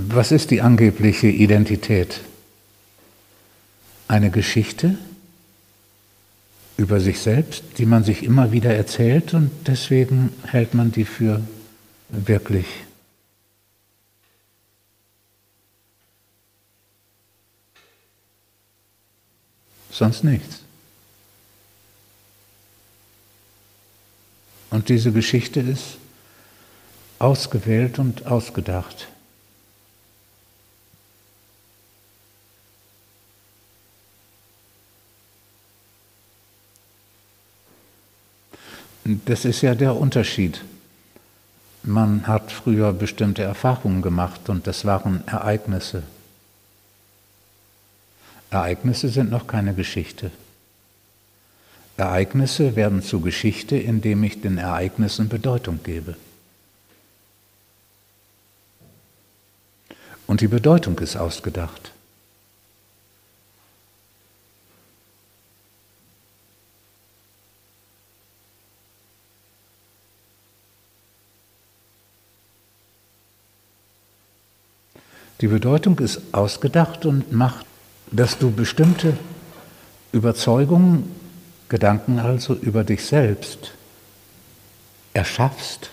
Was ist die angebliche Identität? Eine Geschichte über sich selbst, die man sich immer wieder erzählt und deswegen hält man die für wirklich. Sonst nichts. Und diese Geschichte ist ausgewählt und ausgedacht. Das ist ja der Unterschied. Man hat früher bestimmte Erfahrungen gemacht und das waren Ereignisse. Ereignisse sind noch keine Geschichte. Ereignisse werden zu Geschichte, indem ich den Ereignissen Bedeutung gebe. Und die Bedeutung ist ausgedacht. Die Bedeutung ist ausgedacht und macht, dass du bestimmte Überzeugungen, Gedanken also über dich selbst erschaffst,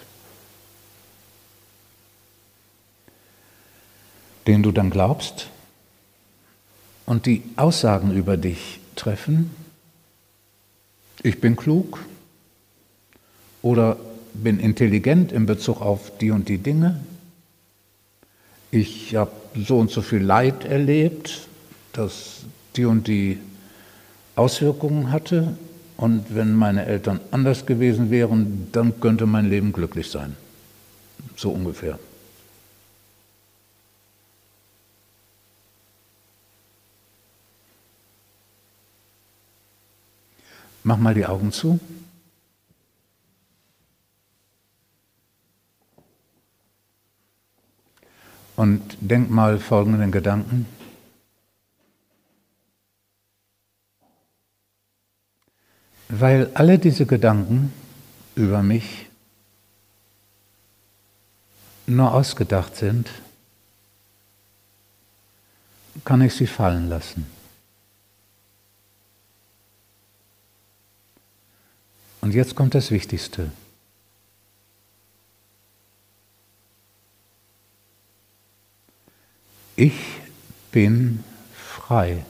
den du dann glaubst und die Aussagen über dich treffen, ich bin klug oder bin intelligent in Bezug auf die und die Dinge, ich habe so und so viel Leid erlebt, das die und die Auswirkungen hatte. Und wenn meine Eltern anders gewesen wären, dann könnte mein Leben glücklich sein. So ungefähr. Mach mal die Augen zu. Und denk mal folgenden Gedanken. Weil alle diese Gedanken über mich nur ausgedacht sind, kann ich sie fallen lassen. Und jetzt kommt das Wichtigste. Ich bin frei.